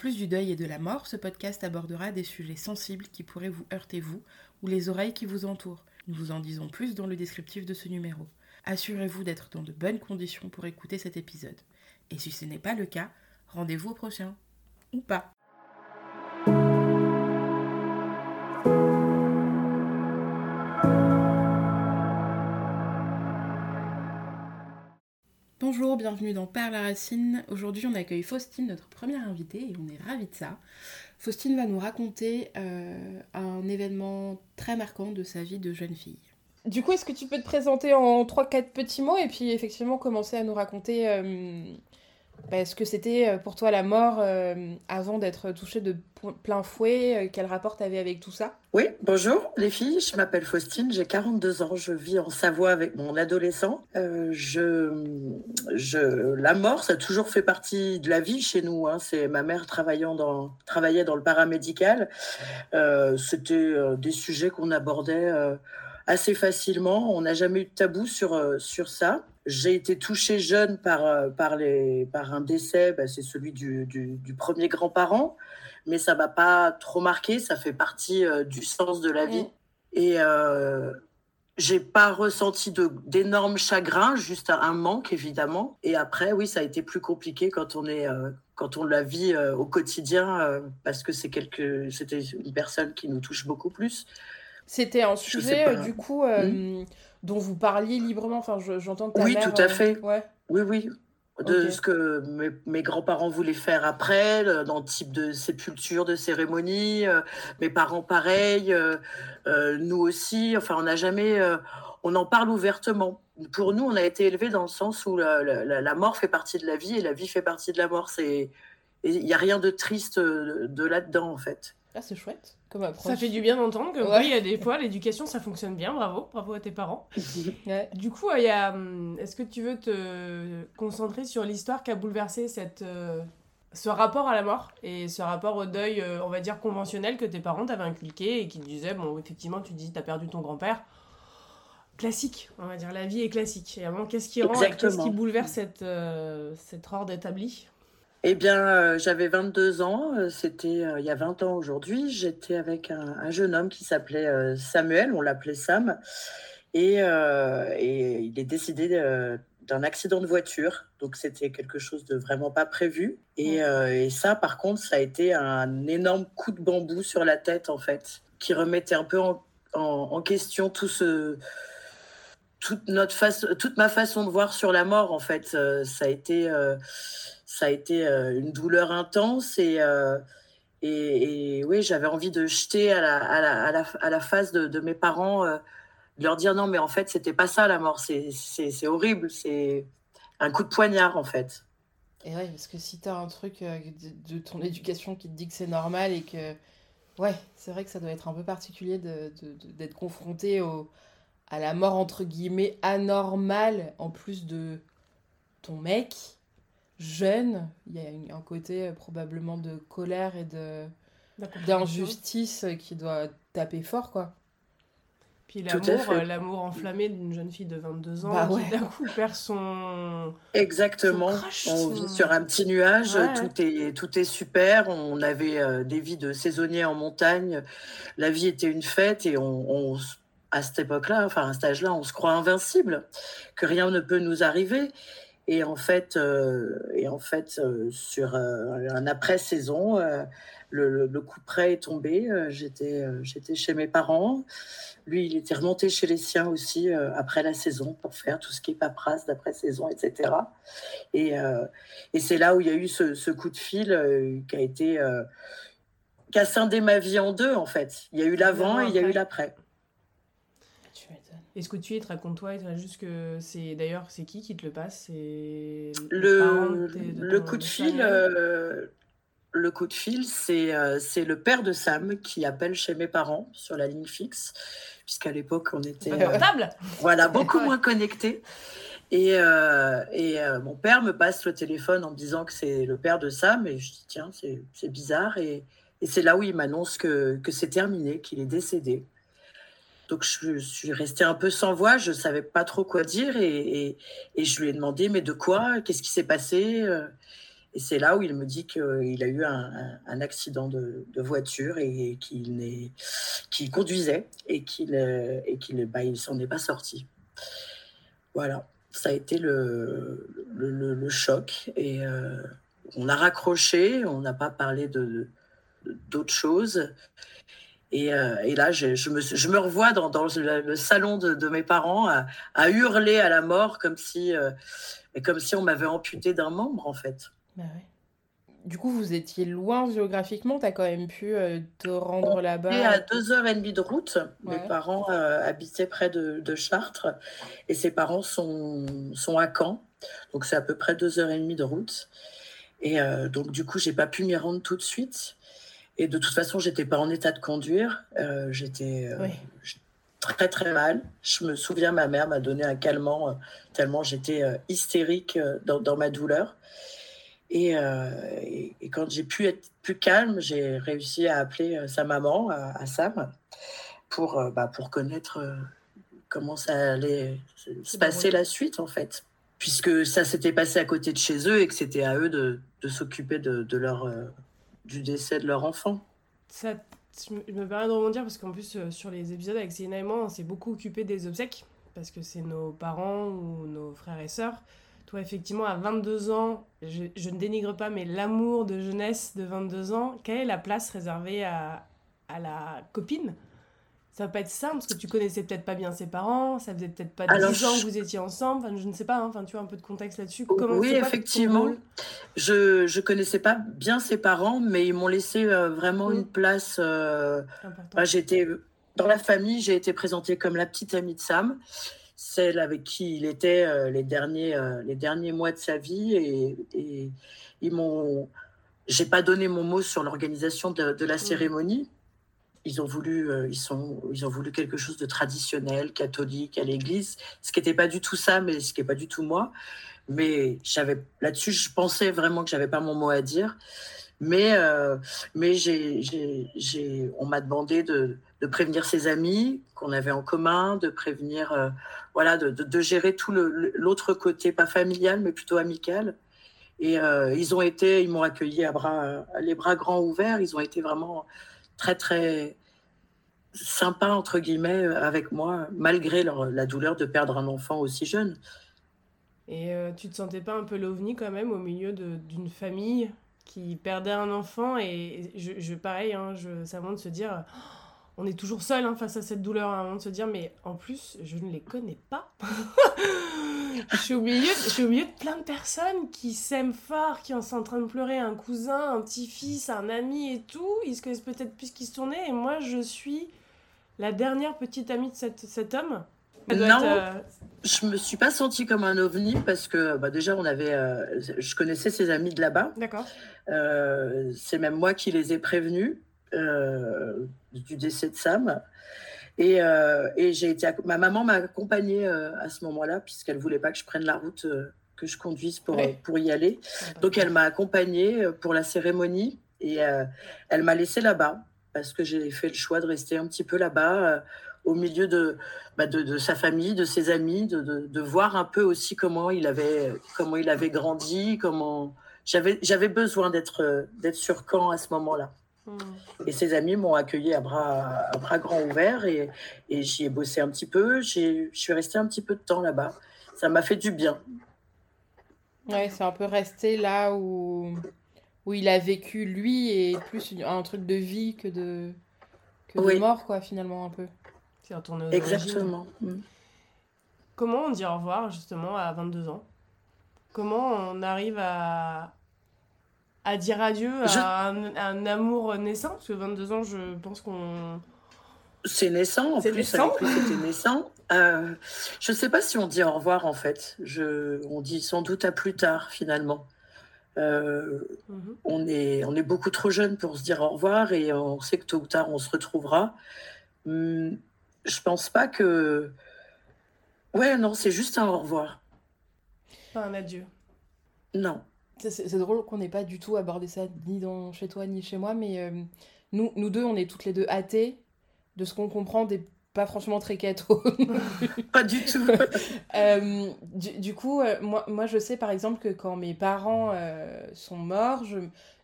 plus du deuil et de la mort, ce podcast abordera des sujets sensibles qui pourraient vous heurter vous ou les oreilles qui vous entourent. Nous vous en disons plus dans le descriptif de ce numéro. Assurez-vous d'être dans de bonnes conditions pour écouter cet épisode. Et si ce n'est pas le cas, rendez-vous au prochain. Ou pas. Bonjour, bienvenue dans Par la Racine. Aujourd'hui, on accueille Faustine, notre première invitée, et on est ravis de ça. Faustine va nous raconter euh, un événement très marquant de sa vie de jeune fille. Du coup, est-ce que tu peux te présenter en 3-4 petits mots et puis effectivement commencer à nous raconter euh, bah, ce que c'était euh, pour toi la mort euh, avant d'être touchée de plein fouet euh, Quel rapport tu avais avec tout ça? Oui, bonjour les filles, je m'appelle Faustine, j'ai 42 ans, je vis en Savoie avec mon adolescent. je, je, la mort, ça a toujours fait partie de la vie chez nous. Hein. C'est ma mère travaillant dans, travaillait dans le paramédical. c'était des sujets qu'on abordait assez facilement. On n'a jamais eu de tabou sur, sur ça. J'ai été touchée jeune par, euh, par, les, par un décès, bah, c'est celui du, du, premier grand-parent, mais ça m'a pas trop marqué, ça fait partie euh, du sens de la vie. Mm. Et euh, j'ai pas ressenti d'énormes chagrins, juste un manque évidemment. Et après, oui, ça a été plus compliqué quand on est euh, quand on la vit au quotidien, parce que c'est quelque, c'était une personne qui nous touche beaucoup plus. C'était un sujet du coup. Hmm dont vous parliez librement. Enfin, j'entends Oui, tout à euh, fait. Oui, oui. De ce que mes, grands-parents voulaient faire après, dans le type de sépulture, de cérémonie. Euh, mes parents, pareil. Euh, nous aussi. Enfin, on n'a jamais. on en parle ouvertement. Pour nous, on a été élevés dans le sens où la, mort fait partie de la vie et la vie fait partie de la mort. Il n'y a rien de triste de là-dedans, en fait. Ah, c'est chouette. Ça fait du bien d'entendre que oui, il y a des fois, l'éducation, ça fonctionne bien. Bravo, bravo à tes parents. Du coup, il y a, hum, est-ce que tu veux te concentrer sur l'histoire qui a bouleversé cette, euh, ce rapport à la mort et ce rapport au deuil, euh, on va dire, conventionnel que tes parents t'avaient inculqué et qui te disaient, bon, effectivement, tu dis, t'as perdu ton grand-père. Classique, on va dire, la vie est classique. Et avant, qu'est-ce qui rend, qu'est-ce qui bouleverse cette, euh, cette ordre établi eh bien, euh, j'avais 22 ans, euh, c'était euh, il y a 20 ans aujourd'hui. J'étais avec un, jeune homme qui s'appelait Samuel, on l'appelait Sam, et, il est décédé d'un accident de voiture. Donc, c'était quelque chose de vraiment pas prévu. Et, ça, par contre, ça a été un énorme coup de bambou sur la tête, en fait, qui remettait un peu en, question tout ce, toute, notre face, toute ma façon de voir sur la mort, en fait. ça a été ça a été euh, une douleur intense euh, et, et, oui, j'avais envie de jeter à la, à la, à la, à la face de, mes parents, euh, de leur dire non, mais en fait, c'était pas ça la mort, c'est horrible, c'est un coup de poignard en fait. Et oui, parce que si tu as un truc de, ton éducation qui te dit que c'est normal et que. Ouais, c'est vrai que ça doit être un peu particulier d'être confronté au, à la mort entre guillemets anormale en plus de ton mec jeune, il y a un côté euh, probablement de colère et de d'injustice qui doit taper fort, quoi. Puis l'amour, euh, l'amour enflammé d'une jeune fille de 22 ans bah qui d'un coup perd son... Exactement, on vit sur un petit nuage, tout, est, tout est super, on avait euh, des vies de saisonniers en montagne, la vie était une fête et on, à cette époque-là, enfin à cet âge-là, on se croit invincible, que rien ne peut nous arriver. Et en fait, euh, et en fait euh, sur euh, un après-saison, le, le, coup près est tombé. j'étais, j'étais chez mes parents. Lui, il était remonté chez les siens aussi après la saison pour faire tout ce qui est paperasse d'après-saison, etc. Et, et c'est là où il y a eu ce, ce coup de fil qui a été qui a scindé ma vie en deux en fait. Il y a eu l'avant et il y a eu l'après. Est-ce que tu es, raconte-toi, juste que c'est d'ailleurs c'est qui qui te le passe? C'est le, le coup de fil. Euh, le coup de fil, c'est euh, c'est le père de Sam qui appelle chez mes parents sur la ligne fixe, puisqu'à l'époque on était euh, voilà beaucoup moins connectés. Et, et mon père me passe le téléphone en me disant que c'est le père de Sam, et je dis tiens c'est bizarre, et, et c'est là où il m'annonce que, que c'est terminé, qu'il est décédé. Donc je, suis restée un peu sans voix, je ne savais pas trop quoi dire et, je lui ai demandé mais de quoi, qu'est-ce qui s'est passé? Et c'est là où il me dit qu'il a eu un, accident de, voiture et qu'il conduisait et qu'il et qu'il bah, s'en est pas sorti. Voilà, ça a été le, choc et euh, on a raccroché, on n'a pas parlé de d'autres choses. Et, euh, et, là, je, je, me, je, me, revois dans, dans le, salon de, de, mes parents à, à, hurler à la mort comme si, euh, comme si on m'avait amputé d'un membre, en fait. Bah Du coup, vous étiez loin géographiquement, tu as quand même pu euh, te rendre là-bas à deux heures et demie de route. Mes parents habitaient près de, de, Chartres et ses parents sont, sont à Caen. Donc, c'est à peu près deux heures et demie de route. Et donc, du coup, j'ai pas pu m'y rendre tout de suite. Et de toute façon, j'étais pas en état de conduire. Euh, j'étais euh, très très mal. Je me souviens, ma mère m'a donné un calmant euh, tellement j'étais hystérique dans, ma douleur. Et, et, quand j'ai pu être plus calme, j'ai réussi à appeler sa maman, à, Sam, pour, bah, pour connaître comment ça allait se passer la suite en fait. Puisque ça s'était passé à côté de chez eux et que c'était à eux de, de s'occuper de, de leur du décès de leur enfant. Ça, je me permets de rebondir parce qu'en plus, euh, sur les épisodes avec Céline et moi, on s'est beaucoup occupé des obsèques parce que c'est nos parents ou nos frères et sœurs. Toi, effectivement, à 22 ans, je, ne dénigre pas, mais l'amour de jeunesse de 22 ans, quelle est la place réservée à la copine? Ça va pas être simple parce que tu connaissais peut-être pas bien ses parents, ça faisait peut-être pas 10 ans que vous étiez ensemble, enfin, je ne sais pas, hein. tu as un peu de contexte là-dessus. oui, effectivement. Je ne connaissais pas bien ses parents, mais ils m'ont laissé euh, vraiment une place. Euh, bah, j'étais dans la famille, j'ai été présentée comme la petite amie de Sam, celle avec qui il était euh, les, derniers, les derniers mois de sa vie, et, et ils m'ont. J'ai pas donné mon mot sur l'organisation de, de, la mmh. cérémonie ils ont voulu, euh, ils sont, ils ont voulu quelque chose de traditionnel, catholique, à l'église, ce qui n'était pas du tout ça, mais ce qui n'est pas du tout moi. Mais j'avais là-dessus, je pensais vraiment que j'avais pas mon mot à dire. Mais, euh, mais j'ai, j'ai, on m'a demandé de, de, prévenir ses amis qu'on avait en commun, de prévenir, euh, voilà, de, gérer tout l'autre côté, pas familial, mais plutôt amical. Et ils ont été, ils m'ont accueilli à les bras grands ouverts. Ils ont été vraiment très très sympa entre guillemets avec moi malgré leur, la douleur de perdre un enfant aussi jeune. Et euh, tu te sentais pas un peu l'ovni quand même au milieu d'une famille qui perdait un enfant? Et je, pareil, hein, je, ça de se dire on est toujours seul hein, face à cette douleur, hein, de se dire mais en plus je ne les connais pas. je, suis au milieu, je suis au milieu de plein de personnes qui s'aiment fort, qui sont en train de pleurer, un cousin, un petit-fils, un ami et tout. Ils se connaissent peut-être plus qu'ils se tournaient et moi je suis la dernière petite amie de cet, cet homme. Non, euh, je me suis pas sentie comme un ovni parce que bah, déjà on avait, euh, je connaissais ses amis de là-bas. D'accord. Euh, c'est même moi qui les ai prévenus du décès de Sam. Et, et j'ai été, ma maman m'a accompagnée à ce moment-là puisqu'elle voulait pas que je prenne la route que je conduise pour, pour y aller. Donc elle m'a accompagnée pour la cérémonie et elle m'a laissée là-bas parce que j'ai fait le choix de rester un petit peu là-bas, euh, au milieu de, bah, de, de, sa famille, de ses amis, de, de, de, voir un peu aussi comment il avait, comment il avait grandi, comment j'avais, j'avais besoin d'être, d'être sur camp à ce moment-là. Hmm. Et ses amis m'ont accueilli à bras, à bras grands ouverts et, et j'y ai bossé un petit peu. J'ai, je suis restée un petit peu de temps là-bas. Ça m'a fait du bien. Ouais, c'est un peu resté là où où il a vécu lui et plus un truc de vie que de, que de mort, quoi, finalement, un peu. C'est retourné aux Exactement. Mm. Comment on dit au revoir, justement, à 22 ans? Comment on arrive à, à dire adieu à, un, amour naissant Parce que 22 ans, je pense qu'on. C'est naissant, en plus, naissant. c'était naissant. Euh, je ne sais pas si on dit au revoir, en fait. Je, on dit sans doute à plus tard, finalement. Euh, mhm. on, est, on est beaucoup trop jeune pour se dire au revoir et on sait que tôt ou tard on se retrouvera. Hum, je pense pas que. Ouais, non, c'est juste un au revoir. Pas un adieu. Non. C'est drôle qu'on n'ait pas du tout abordé ça ni dans, chez toi ni chez moi, mais euh, nous, nous deux, on est toutes les deux athées de ce qu'on comprend des pas franchement très catho. pas du tout. Euh, du, coup, euh, moi, moi, je sais par exemple que quand mes parents sont morts,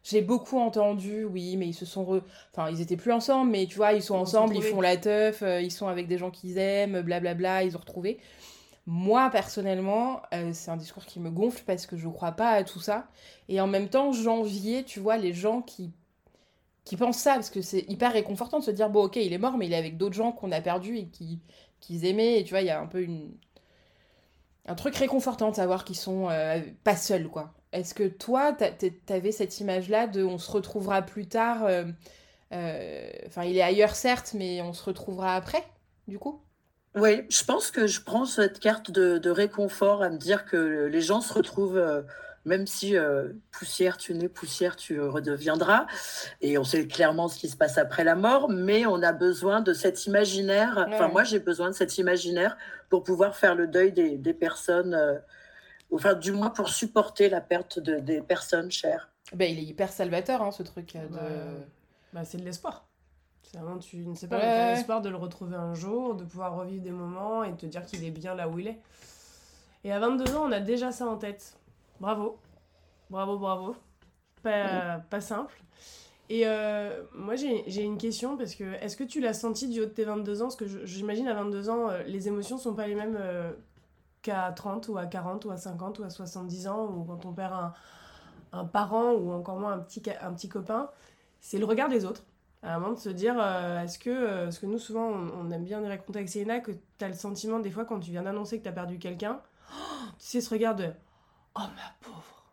j'ai beaucoup entendu, oui, mais ils se sont. Enfin, ils étaient plus ensemble, mais tu vois, ils sont ensemble, ils font la teuf, ils sont avec des gens qu'ils aiment, blablabla, ils ont retrouvé. Moi, personnellement, c'est un discours qui me gonfle parce que je crois pas à tout ça. Et en même temps, j'enviais, tu vois, les gens qui qui pensent ça, parce que c'est hyper réconfortant de se dire, bon, ok, il est mort, mais il est avec d'autres gens qu'on a perdus et qui qu'ils aimaient, et tu vois, il y a un peu une... un truc réconfortant de savoir qu'ils sont euh, pas seuls, quoi. Est-ce que toi, t'avais cette image-là de on se retrouvera plus tard, euh, euh, enfin, il est ailleurs, certes, mais on se retrouvera après, du coup? Oui, je pense que je prends cette carte de, de réconfort à me dire que les gens se retrouvent même si euh, poussière tu nais, poussière tu redeviendras. Et on sait clairement ce qui se passe après la mort, mais on a besoin de cet imaginaire. Enfin, moi, j'ai besoin de cet imaginaire pour pouvoir faire le deuil des, personnes, euh, enfin, du moins pour supporter la perte de, des personnes chères. Ben, il est hyper salvateur, hein, ce truc. De... Bah, c'est de l'espoir. Vraiment, tu ne sais pas, ouais. l'espoir de le retrouver un jour, de pouvoir revivre des moments et de te dire qu'il est bien là où il est. Et à 22 ans, on a déjà ça en tête. Bravo. Bravo, bravo. Pas, pas simple. Et euh, moi, j'ai une question parce que est-ce que tu l'as senti du haut de tes 22 ans? Parce que j'imagine à 22 ans, euh, les émotions sont pas les mêmes euh, qu'à 30 ou à 40 ou à 50 ou à 70 ans ou quand on perd un, un parent ou encore moins un petit, un petit copain. C'est le regard des autres. À un moment de se dire, est-ce que, parce que nous souvent on, aime bien raconter avec Céline que tu as le sentiment des fois quand tu viens d'annoncer que tu as perdu quelqu'un, tu sais ce regard de Oh ma pauvre.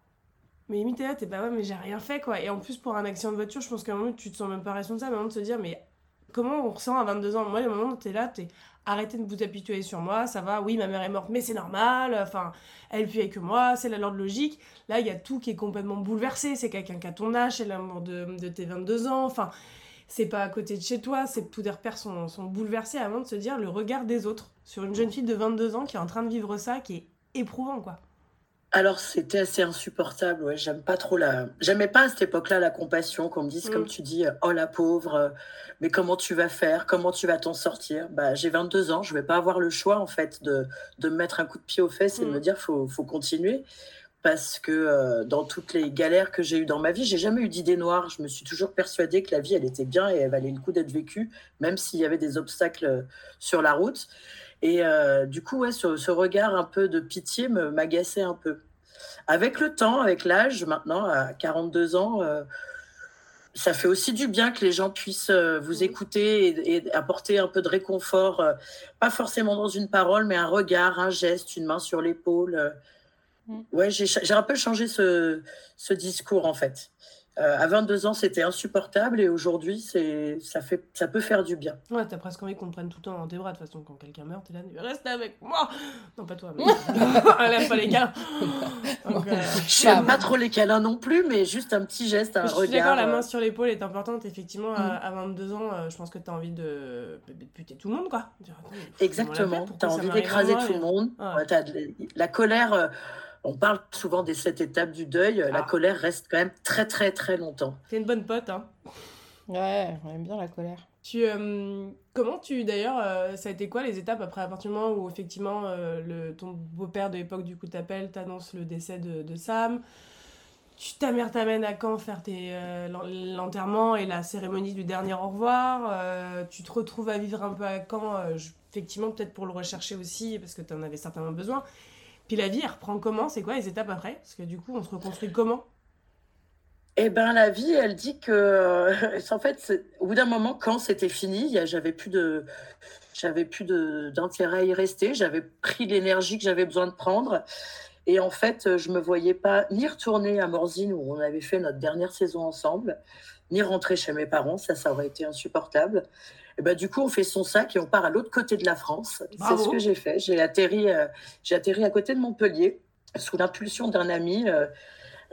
Mais limite, là, t'es bah ouais, mais j'ai rien fait, quoi. Et en plus, pour un accident de voiture, je pense qu'à un moment, tu te sens même pas responsable, à un moment de se dire, mais comment on ressent à 22 ans? Moi, le moment t'es là, t'es arrêtez de vous habituer sur moi, ça va, oui, ma mère est morte, mais c'est normal, enfin, elle vit avec moi, c'est la l'ordre logique. Là, il y a tout qui est complètement bouleversé, c'est quelqu'un qui a ton âge, c'est l'amour de, de tes 22 ans, enfin, c'est pas à côté de chez toi, c'est tous les repères sont, sont bouleversés avant de se dire le regard des autres sur une jeune fille de 22 ans qui est en train de vivre ça, qui est éprouvant, quoi. Alors, c'était assez insupportable. Ouais, j'aime pas trop la. J'aimais pas à cette époque-là la compassion, qu'on me dise, comme mm. tu dis, oh la pauvre, mais comment tu vas faire Comment tu vas t'en sortir? Bah, J'ai 22 ans, je vais pas avoir le choix, en fait, de, de me mettre un coup de pied aux fesses et de me mm. dire, faut, faut continuer. Parce que euh, dans toutes les galères que j'ai eues dans ma vie, j'ai jamais eu d'idée noire. Je me suis toujours persuadée que la vie, elle était bien et elle valait le coup d'être vécue, même s'il y avait des obstacles sur la route. Et euh, du coup, ouais, ce, regard un peu de pitié m'agaçait un peu. Avec le temps, avec l'âge, maintenant, à 42 ans, euh, ça fait aussi du bien que les gens puissent euh, vous écouter et, apporter un peu de réconfort, pas forcément dans une parole, mais un regard, un geste, une main sur l'épaule. Mm. Ouais, j'ai un peu changé ce, ce discours, en fait. Euh, à 22 ans, c'était insupportable et aujourd'hui, c'est ça fait ça peut faire du bien. Ouais, t'as presque envie qu'on te prenne tout le temps dans tes bras. De toute façon, quand quelqu'un meurt, t'es là, reste avec moi. Non, pas toi. Mais... Pas les câlins. Donc, euh... Je n'aime pas trop les câlins non plus, mais juste un petit geste, un je regard. Je suis d'accord, la main euh, sur l'épaule est importante. Effectivement, à, 22 mm. ans, euh, je pense que t'as envie de... de buter tout le monde, quoi. Exactement. T'as envie d'écraser tout le monde. As La colère on parle souvent des sept étapes du deuil. La ah. colère reste quand même très, très, très longtemps. C'est une bonne pote, hein Ouais, on aime bien la colère. Tu, euh, comment tu, d'ailleurs, euh, ça a été quoi les étapes après, à partir du moment où effectivement euh, le, ton beau-père de l'époque du coup t'appelle, t'annonce le décès de, Sam tu, ta mère t'amène à Caen faire tes, l'enterrement et la cérémonie du dernier au revoir. tu te retrouves à vivre un peu à Caen, effectivement, peut-être pour le rechercher aussi, parce que tu en avais certainement besoin. La vie, elle reprend comment? C'est quoi les étapes après? Parce que du coup, on se reconstruit comment? Eh ben la vie, elle dit que en fait, au bout d'un moment, quand c'était fini, j'avais plus de, j'avais plus d'intérêt à y rester. J'avais pris l'énergie que j'avais besoin de prendre, et en fait, je me voyais pas ni retourner à Morzine où on avait fait notre dernière saison ensemble, ni rentrer chez mes parents. Ça, ça aurait été insupportable. Et bah, du coup, on fait son sac et on part à l'autre côté de la France. C'est ce que j'ai fait. J'ai atterri, euh, j'ai atterri à côté de Montpellier sous l'impulsion d'un ami, euh,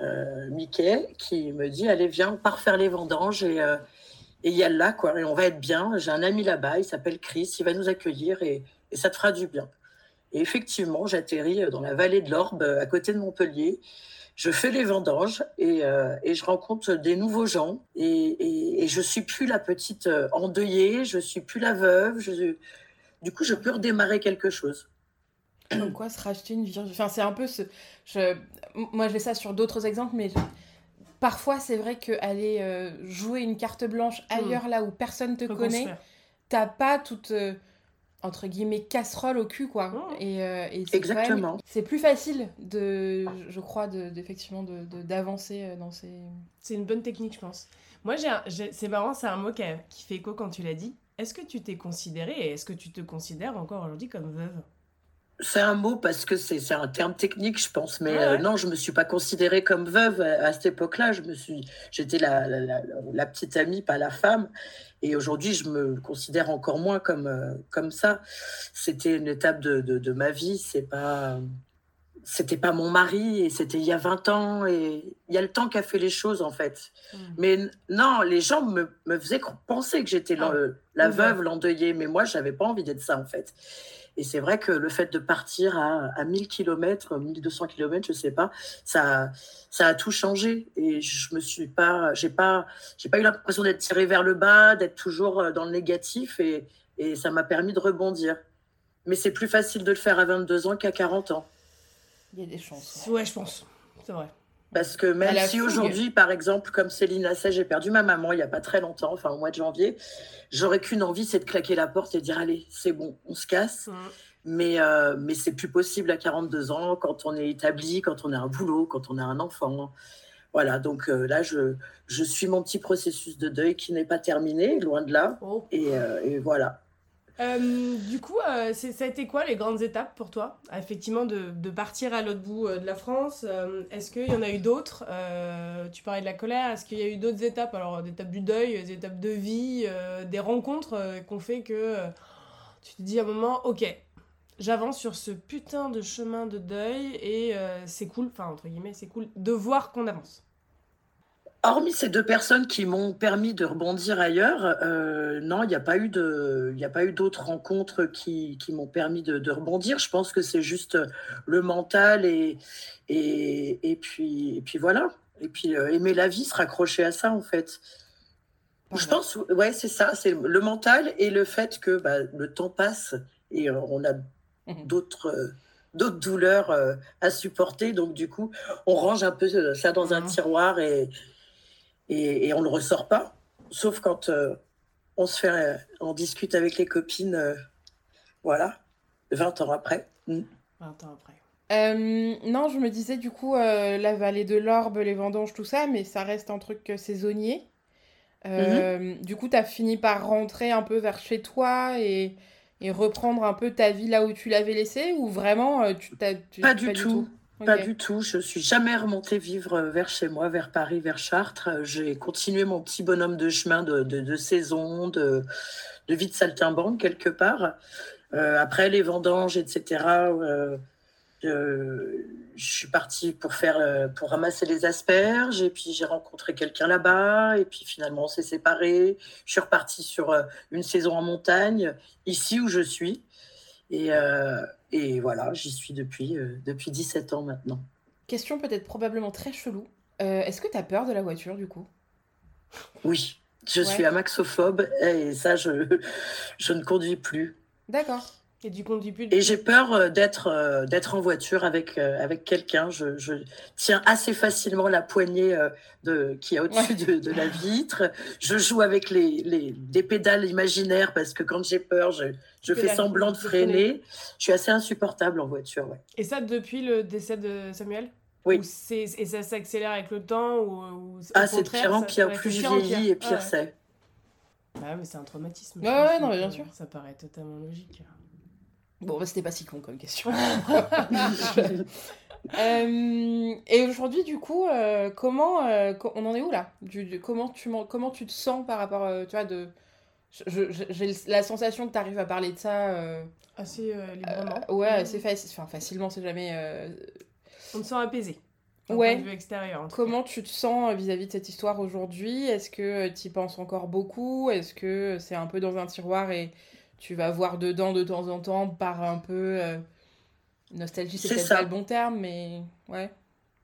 euh, Mickey, qui me dit Allez, viens, on part faire les vendanges et il y a là, quoi, et on va être bien. J'ai un ami là-bas, il s'appelle Chris, il va nous accueillir et, et ça te fera du bien. Et effectivement, j'atterris dans la vallée de l'Orbe, à côté de Montpellier je fais les vendanges et, euh, et, je rencontre des nouveaux gens et, et, et, je suis plus la petite euh, endeuillée, je suis plus la veuve, je, du coup, je peux redémarrer quelque chose. Comme quoi se racheter une vie. Enfin, c'est un peu ce. Je... Moi, j'ai ça sur d'autres exemples, mais parfois, c'est vrai qu'aller euh, jouer une carte blanche hmm. ailleurs, là où personne te connaît, t'as pas toute. Euh, entre guillemets casserole au cul quoi hmm. et, euh, exactement c'est plus facile de je crois de, effectivement d'avancer dans ces c'est une bonne technique je pense moi j'ai c'est marrant c'est un mot qui, qui fait écho quand tu l'as dit est-ce que tu t'es considérée et est-ce que tu te considères encore aujourd'hui comme veuve? C'est un mot parce que c'est un terme technique, je pense. Mais euh, non, je me suis pas considérée comme veuve à, cette époque-là. Je me suis, j'étais la, la, petite amie, pas la femme. Et aujourd'hui, je me considère encore moins comme euh, comme ça. C'était une étape de, de, ma vie. C'est pas, c'était pas mon mari et c'était il y a 20 ans. Et il y a le temps qu'a fait les choses en fait. Mmh. Mais non, les gens me, me faisaient penser que j'étais ah. la, veuve, l'endeuillée. Mais moi, j'avais pas envie d'être ça en fait. Et c'est vrai que le fait de partir à, à 1000 km, 1200 km, je sais pas, ça, ça a tout changé. Et je me suis pas, j'ai pas, j'ai pas eu l'impression d'être tirée vers le bas, d'être toujours euh, dans le négatif. Et, et ça m'a permis de rebondir. Mais c'est plus facile de le faire à 22 ans qu'à 40 ans. Il y a des chances. Ouais, je pense. C'est vrai. Parce que même si aujourd'hui, par exemple, comme Céline Asset, j'ai perdu ma maman il n'y a pas très longtemps, enfin au mois de janvier, j'aurais qu'une envie, c'est de claquer la porte et de dire allez, c'est bon, on se casse. Mmh. Mais, euh, mais c'est plus possible à 42 ans, quand on est établi, quand on a un boulot, quand on a un enfant. Voilà, donc euh, là, je, je suis mon petit processus de deuil qui n'est pas terminé, loin de là. Oh. Et, euh, et, voilà. Euh, du coup, euh, ça a été quoi les grandes étapes pour toi Effectivement, de, partir à l'autre bout euh, de la France. Est-ce qu'il y en a eu d'autres Tu parlais de la colère. Est-ce qu'il y a eu d'autres étapes Alors, des étapes du deuil, des étapes de vie, des rencontres qu'on fait que tu te dis à un moment, ok, j'avance sur ce putain de chemin de deuil et c'est cool, enfin, entre guillemets, c'est cool de voir qu'on avance. Hormis ces deux personnes qui m'ont permis de rebondir ailleurs, euh, non, il n'y a pas eu de, il a pas eu d'autres rencontres qui, qui m'ont permis de, de, rebondir. Je pense que c'est juste le mental et, et, et, puis, et puis voilà. Et puis euh, aimer la vie, se raccrocher à ça en fait. Je pense, ouais, c'est ça, c'est le mental et le fait que bah, le temps passe et euh, on a mmh d'autres d'autres douleurs à supporter. Donc, du coup, on range un peu ça dans un mmh tiroir et, et, on ne le ressort pas, sauf quand euh, on se fait, euh, on discute avec les copines, euh, voilà, 20 ans après. 20 mm. ans après. non, je me disais du coup la vallée de l'Orbe, les vendanges, tout ça, mais ça reste un truc saisonnier. Mm-hmm. Du coup, tu as fini par rentrer un peu vers chez toi et, et, reprendre un peu ta vie là où tu l'avais laissée ou vraiment tu, t'as, pas, du, tout. Pas du tout. Je suis jamais remontée vivre vers chez moi, vers Paris, vers Chartres. J'ai continué mon petit bonhomme de chemin de, de, saison, de, de vie de saltimbanque quelque part. Euh, après les vendanges, etc. Euh, je suis partie pour faire, euh, pour ramasser les asperges. Et puis j'ai rencontré quelqu'un là-bas. Et puis finalement on s'est séparés. Je suis repartie sur une saison en montagne, ici où je suis. Et et voilà, j'y suis depuis, euh, depuis 17 ans maintenant. Question peut-être probablement très chelou. Euh, est-ce que tu as peur de la voiture du coup? Oui, je suis amaxophobe et ça, je, je ne conduis plus. D'accord. Et du. Et j'ai peur euh, d'être d'être en voiture avec avec quelqu'un. Je, je, tiens assez facilement la poignée de qui est au-dessus de, de, la vitre. Je joue avec les, les des pédales imaginaires parce que quand j'ai peur, je, je fais semblant de freiner. Je suis assez insupportable en voiture. Ouais. Et ça depuis le décès de Samuel? Oui. et ça s'accélère avec le temps ou, Ah, c'est pire en pire. Plus je vieillis et pire c'est. Ah, mais c'est un traumatisme. Ouais, ouais, non, bien sûr. Ça paraît totalement logique. Bon, bah, c'était pas si con comme question. Euh, et aujourd'hui, du coup, euh, comment euh, on en est où là? Du, comment, tu, comment tu te sens par rapport, tu vois, de j'ai la sensation que tu arrives à parler de ça euh, assez euh, librement. Euh, ouais, assez enfin facilement, c'est jamais. On te sent apaisé. Ouais. Point de vue extérieur, Comment tu te sens vis-à-vis de cette histoire aujourd'hui? Est-ce que tu y penses encore beaucoup? Est-ce que c'est un peu dans un tiroir et tu vas voir dedans de temps en temps par un peu nostalgie, c'est peut-être pas le bon terme, mais ouais.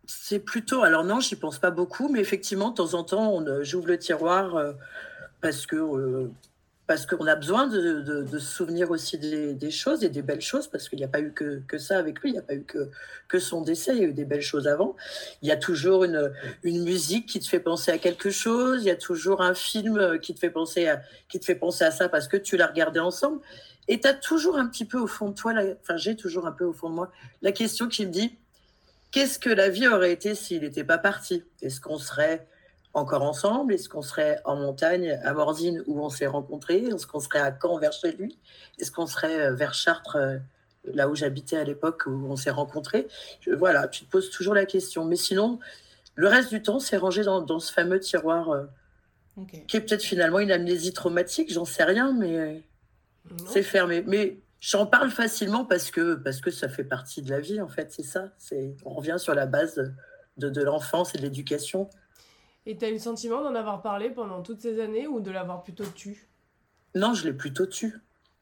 C'est plutôt, alors non, j'y pense pas beaucoup, mais effectivement, de temps en temps, j'ouvre le tiroir parce que parce qu'on a besoin de, se souvenir aussi des, choses et des belles choses, parce qu'il n'y a pas eu que, ça avec lui, il n'y a pas eu que, son décès, il y a eu des belles choses avant. Il y a toujours une, musique qui te fait penser à quelque chose, il y a toujours un film qui te fait penser à, qui te fait penser à ça parce que tu l'as regardé ensemble. Et tu as toujours un petit peu au fond de toi, enfin j'ai toujours un peu au fond de moi, la question qui me dit, qu'est-ce que la vie aurait été s'il n'était pas parti? Est-ce qu'on serait encore ensemble? Est-ce qu'on serait en montagne à Morzine où on s'est rencontrés? Est-ce qu'on serait à Caen vers chez lui Est-ce qu'on serait euh, vers Chartres, euh, là où j'habitais à l'époque où on s'est rencontrés? Voilà, tu te poses toujours la question. Mais sinon, le reste du temps, c'est rangé dans, ce fameux tiroir euh, qui est peut-être finalement une amnésie traumatique, j'en sais rien, mais c'est fermé. Mais j'en parle facilement parce que, parce que ça fait partie de la vie, en fait, c'est ça. On revient sur la base de, de l'enfance et de l'éducation. Et tu as eu le sentiment d'en avoir parlé pendant toutes ces années ou de l'avoir plutôt tu? Non, je l'ai plutôt tu.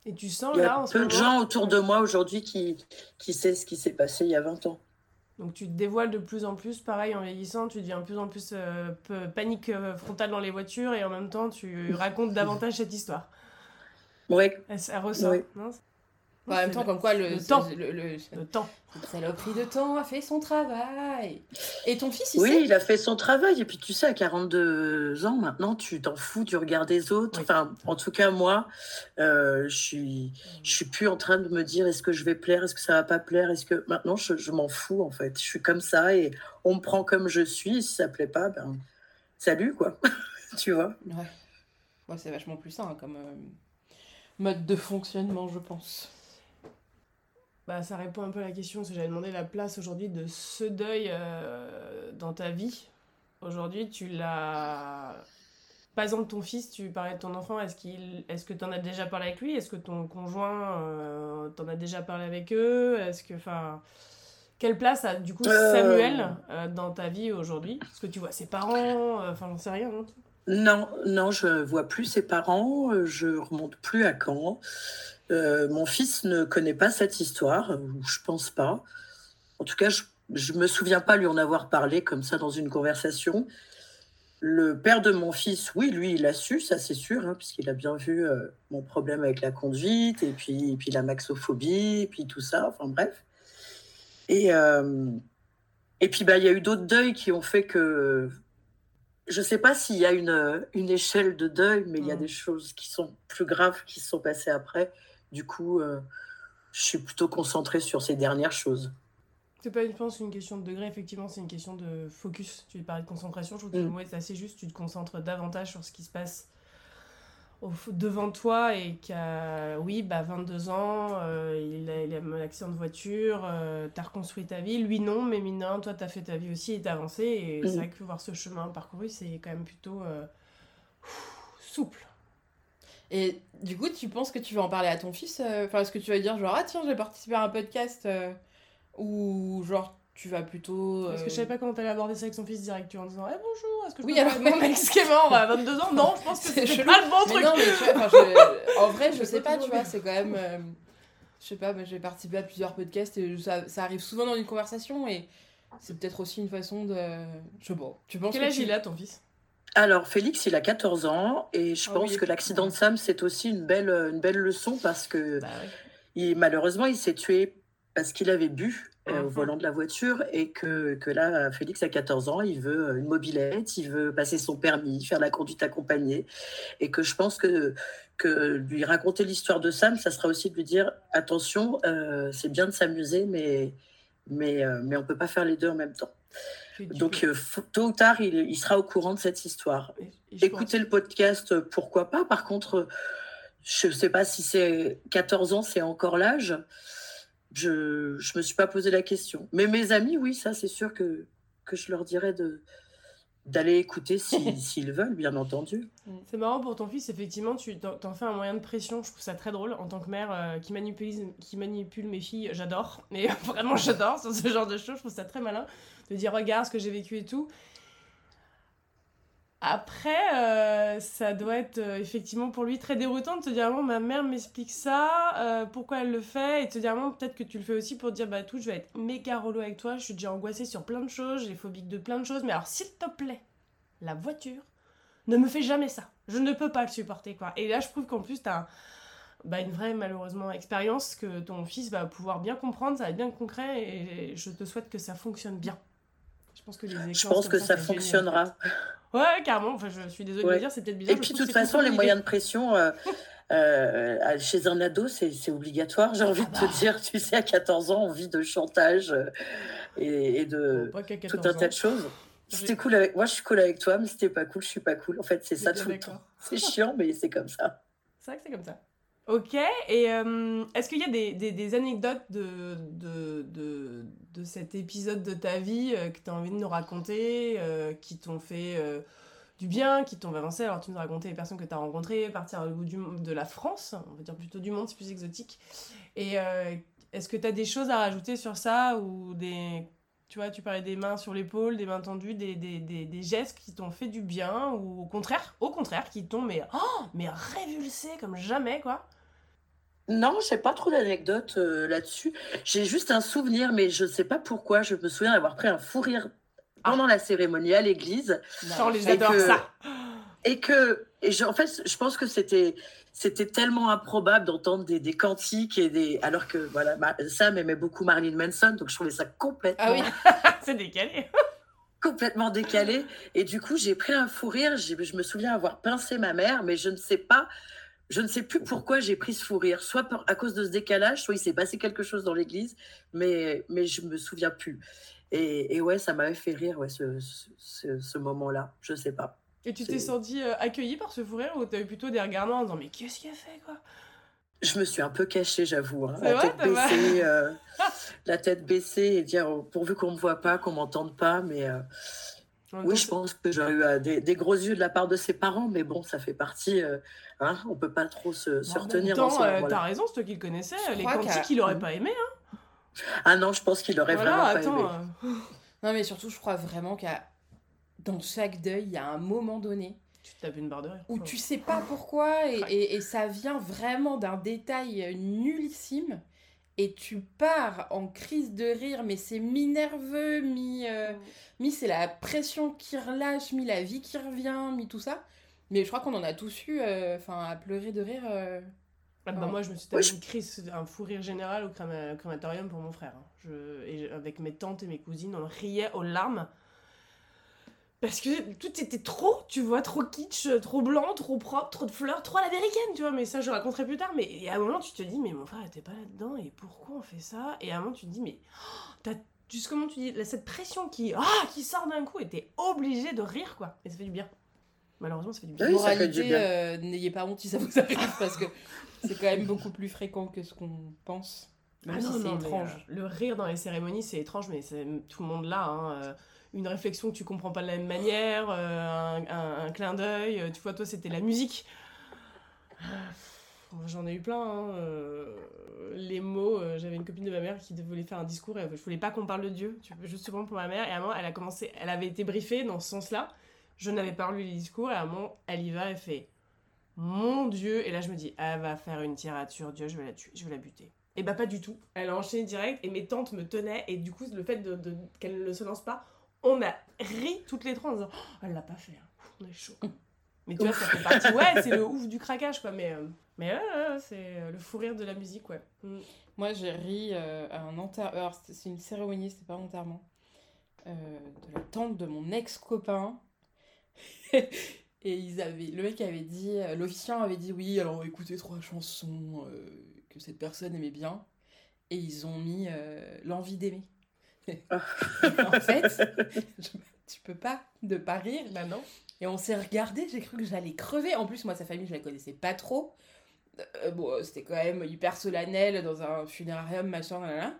Et tu sens il y a là en peu de gens autour de moi aujourd'hui qui, qui savent ce qui s'est passé il y a 20 ans. Donc tu te dévoiles de plus en plus, pareil en vieillissant, tu deviens de plus en plus euh, panique euh, frontale dans les voitures et en même temps tu racontes davantage cette histoire. Oui. Elle, ressort. Non en même temps, comme quoi le, temps. Le, le, temps. Cette saloperie de temps a fait son travail. Et ton fils, il Oui, il a fait son travail. Et puis tu sais, à 42 ans maintenant, tu t'en fous du regard des autres. Enfin, en tout cas, moi, euh, je suis, je suis plus en train de me dire est-ce que je vais plaire, est-ce que ça va pas plaire, est-ce que maintenant je, je m'en fous en fait. Je suis comme ça et on me prend comme je suis. Si ça plaît pas, ben salut quoi. tu vois? Ouais. c'est vachement plus sain hein, comme euh, mode de fonctionnement, je pense bah, ça répond un peu à la question, parce que j'avais demandé la place aujourd'hui de ce deuil euh, dans ta vie. Aujourd'hui, tu l'as. Par exemple, ton fils, tu parlais de ton enfant, est-ce, qu'il... est-ce que tu en as déjà parlé avec lui? Est-ce que ton conjoint, euh, t'en as déjà parlé avec eux? Est-ce que. Enfin. Quelle place a du coup euh. Samuel dans ta vie aujourd'hui? Est-ce que tu vois ses parents Enfin, j'en sais rien. Non, non, non, je vois plus ses parents, je remonte plus à Caen. Euh, mon fils ne connaît pas cette histoire, je pense pas. En tout cas, je ne me souviens pas lui en avoir parlé comme ça dans une conversation. Le père de mon fils, oui, lui, il a su, ça c'est sûr, hein, puisqu'il a bien vu euh, mon problème avec la conduite, et puis, puis la maxophobie, et puis tout ça, enfin bref. Et, euh, et puis, bah, il y a eu d'autres deuils qui ont fait que. Je ne sais pas s'il y a une, une échelle de deuil, mais il y a mmh. des choses qui sont plus graves qui se sont passées après. Du coup, euh, je suis plutôt concentrée sur ces dernières choses. C'est pas, je pense, une question de degré, effectivement, c'est une question de focus. Tu parlais de concentration, je trouve que le mm. mot est assez juste. Tu te concentres davantage sur ce qui se passe devant toi et qu'à, oui, bah, 22 ans, euh, il, a, il, a, un accident de voiture, euh, tu as reconstruit ta vie. Lui, non, mais mine toi, tu as fait ta vie aussi et tu avancé. Et c'est mm. vrai que voir ce chemin parcouru, c'est quand même plutôt souple. Et du coup, tu penses que tu vas en parler à ton fils euh, Enfin, est-ce que tu vas dire genre, ah tiens, j'ai participé à un podcast euh, Ou genre, tu vas plutôt. Parce que je savais pas comment t'allais aborder ça avec son fils direct, en disant, eh bonjour, est-ce que je oui, alors, mon ex qui est mort à 22 ans Non, je pense que c'est pas le bon truc. Non, mais tu vois, je... en vrai, je sais pas, tu vois, c'est quand même. Euh, je sais pas, j'ai participé à plusieurs podcasts et ça, ça arrive souvent dans une conversation et c'est peut-être aussi une façon de. Je sais pas. Tu penses Quel âge il a ton fils? Alors, Félix, il a 14 ans et je ah pense que l'accident de Sam, c'est aussi une belle, une belle leçon parce que bah il, malheureusement, il s'est tué parce qu'il avait bu euh, au mhm. volant de la voiture et que, que, là, Félix a 14 ans, il veut euh, une mobilette, il veut passer son permis, faire la conduite accompagnée et que je pense que, que lui raconter l'histoire de Sam, ça sera aussi de lui dire attention, euh, c'est bien de s'amuser, mais, mais, mais on ne peut pas faire les deux en même temps. Donc, euh, tôt ou tard, il, sera au courant de cette histoire. Écouter le podcast, euh, pourquoi pas. Par contre, je ne sais pas si c'est 14 ans, c'est encore l'âge. Je ne me suis pas posé la question. Mais mes amis, oui, ça, c'est sûr que, que je leur dirais de d'aller écouter s'ils veulent, bien entendu. C'est marrant pour ton fils, effectivement, tu t'en fais un moyen de pression. Je trouve ça très drôle en tant que mère euh, qui, manipule, qui manipule mes filles. J'adore, mais vraiment j'adore ce genre de choses. Je trouve ça très malin de dire regarde ce que j'ai vécu et tout. Après, euh, ça doit être euh, effectivement pour lui très déroutant de te dire ma mère m'explique ça, euh, pourquoi elle le fait, et te dire peut-être que tu le fais aussi pour dire bah tout, je vais être méga relou avec toi, je suis déjà angoissée sur plein de choses, j'ai phobique de plein de choses, mais alors s'il te plaît, la voiture, ne me fais jamais ça. Je ne peux pas le supporter, quoi. Et là, je trouve qu'en plus, t'as bah, une vraie, malheureusement, expérience que ton fils va pouvoir bien comprendre, ça va être bien concret, et je te souhaite que ça fonctionne bien. Je pense que, les je pense que ça, fonctionnera. Ouais, carrément. Enfin, je suis désolée de dire, c'est peut-être bizarre. Et puis, de toute façon, les moyens de pression, euh, euh, chez un ado, c'est obligatoire. J'ai envie de te dire, tu sais, à 14 ans, on vit de chantage euh, et, de tout un tas de choses. C'était cool avec moi, je suis cool avec toi, mais c'était pas cool, je suis pas cool. En fait, c'est ça tout le temps. C'est chiant, mais c'est comme ça. C'est vrai que c'est comme ça. Ok, et euh, est-ce qu'il y a des, des, anecdotes de, de, de, de, cet épisode de ta vie que tu as envie de nous raconter, qui t'ont fait du bien, qui t'ont avancé. Alors tu nous racontais les personnes que tu as rencontrées, partir au bout du, de la France, on va dire plutôt du monde, c'est plus exotique. Et euh, est-ce que tu as des choses à rajouter sur ça ou des... Tu vois, tu parlais des mains sur l'épaule, des mains tendues, des, des, des, gestes qui t'ont fait du bien ou au contraire, au contraire, qui t'ont mais, oh, mais révulsé comme jamais, quoi? Non, j'ai pas trop d'anecdotes euh, là-dessus. J'ai juste un souvenir, mais je sais pas pourquoi. Je me souviens d'avoir pris un fou rire pendant la cérémonie à l'église. On les adore ça. Et que, et je, en fait, je pense que c'était, c'était tellement improbable d'entendre des, des, cantiques et des, alors que voilà, Sam aimait beaucoup Marilyn Manson, donc je trouvais ça complètement. Ah oui, c'est décalé. complètement décalé. Et du coup, j'ai pris un fou rire. Je me souviens avoir pincé ma mère, mais je ne sais pas. Je ne sais plus pourquoi j'ai pris ce fou rire, soit à cause de ce décalage, soit il s'est passé quelque chose dans l'église, mais, mais je me souviens plus. Et, ouais, ça m'avait fait rire, ouais, ce, ce, moment-là. Je sais pas. Et tu t'es senti euh, accueilli par ce fou rire ou eu plutôt des regardants en disant mais qu'est-ce qu'il a fait quoi? Je me suis un peu cachée, j'avoue. Hein. La, tête baissée, euh, la tête baissée et dire oh, pourvu qu'on me voit pas, qu'on m'entende pas, mais. Euh, oui, je pense que j'aurais eu des, des, gros yeux de la part de ses parents, mais bon, ça fait partie. hein, on peut pas trop se, se retenir. En même temps, t'as raison, c'est toi qui le connaissais. Les cantiques, il aurait pas aimé. Hein. Ah non, je pense qu'il aurait vraiment pas aimé. Euh. Non, mais surtout, je crois vraiment qu'à dans chaque deuil, il y a un moment donné. Tu tapes une barre de rire. Où tu sais pas pourquoi, et, et, ça vient vraiment d'un détail nullissime. Et tu pars en crise de rire, mais c'est mi-nerveux, mi, euh, mm. mi c'est la pression qui relâche, mi la vie qui revient, mi tout ça. Mais je crois qu'on en a tous eu, euh, enfin, à pleurer de rire. Ah bah moi, je me suis tapé une crise, un fou rire général au crématorium pour mon frère. Hein. Je, et avec mes tantes et mes cousines, on riait aux larmes. Parce que tout était trop, tu vois, trop kitsch, trop blanc, trop propre, trop de fleurs, trop à l'américaine, tu vois. Mais ça, je raconterai plus tard. Mais à un moment, tu te dis, mais mon frère était pas là-dedans, et pourquoi on fait ça? Et à un moment, tu te dis, mais oh, t'as juste comment tu dis, cette pression qui, ah, qui sort d'un coup, et t'es obligé de rire, quoi. Et ça fait du bien. Malheureusement, ça fait du bien. Oui, Moralité, euh, n'ayez pas honte si ça vous arrive, parce que c'est quand même beaucoup plus fréquent que ce qu'on pense. Même ah si c'est étrange. Euh, le rire dans les cérémonies, c'est étrange, mais c'est tout le monde là. Hein, euh, une réflexion que tu comprends pas de la même manière, euh, un, clin d'œil. Tu vois, toi, c'était la musique. J'en ai eu plein. Hein, les mots, j'avais une copine de ma mère qui voulait faire un discours et je voulais pas qu'on parle de Dieu, justement pour ma mère. Et à moment, elle a commencé, elle avait été briefée dans ce sens-là. Je n'avais pas lu les discours et à moment, elle y va, elle fait mon Dieu. Et là, je me dis, elle va faire une tirade sur Dieu, je vais la tuer, je vais la buter. Et bah, pas du tout. Elle a enchaîné direct et mes tantes me tenaient. Et du coup, le fait qu'elle ne se lance pas, on a ri toutes les trois en disant, oh, elle l'a pas fait. Hein. On est chaud. Mais tu vois, ça fait partie. Ouais, c'est le ouf du craquage, quoi. Mais, euh, mais c'est euh, le fou rire de la musique, ouais. Mm. Moi, j'ai ri euh, à un enterrement. c'est une cérémonie, c'était pas un enterrement. de la tante de mon ex-copain. Et ils avaient, le mec avait dit, euh, l'officiant avait dit oui, alors écoutez trois chansons euh, que cette personne aimait bien. Et ils ont mis euh, l'envie d'aimer. en fait, tu peux pas de pas rire. Bah non. Et on s'est regardé, j'ai cru que j'allais crever. En plus, moi, sa famille, je la connaissais pas trop. bon, c'était quand même hyper solennel dans un funérarium, machin, là, là.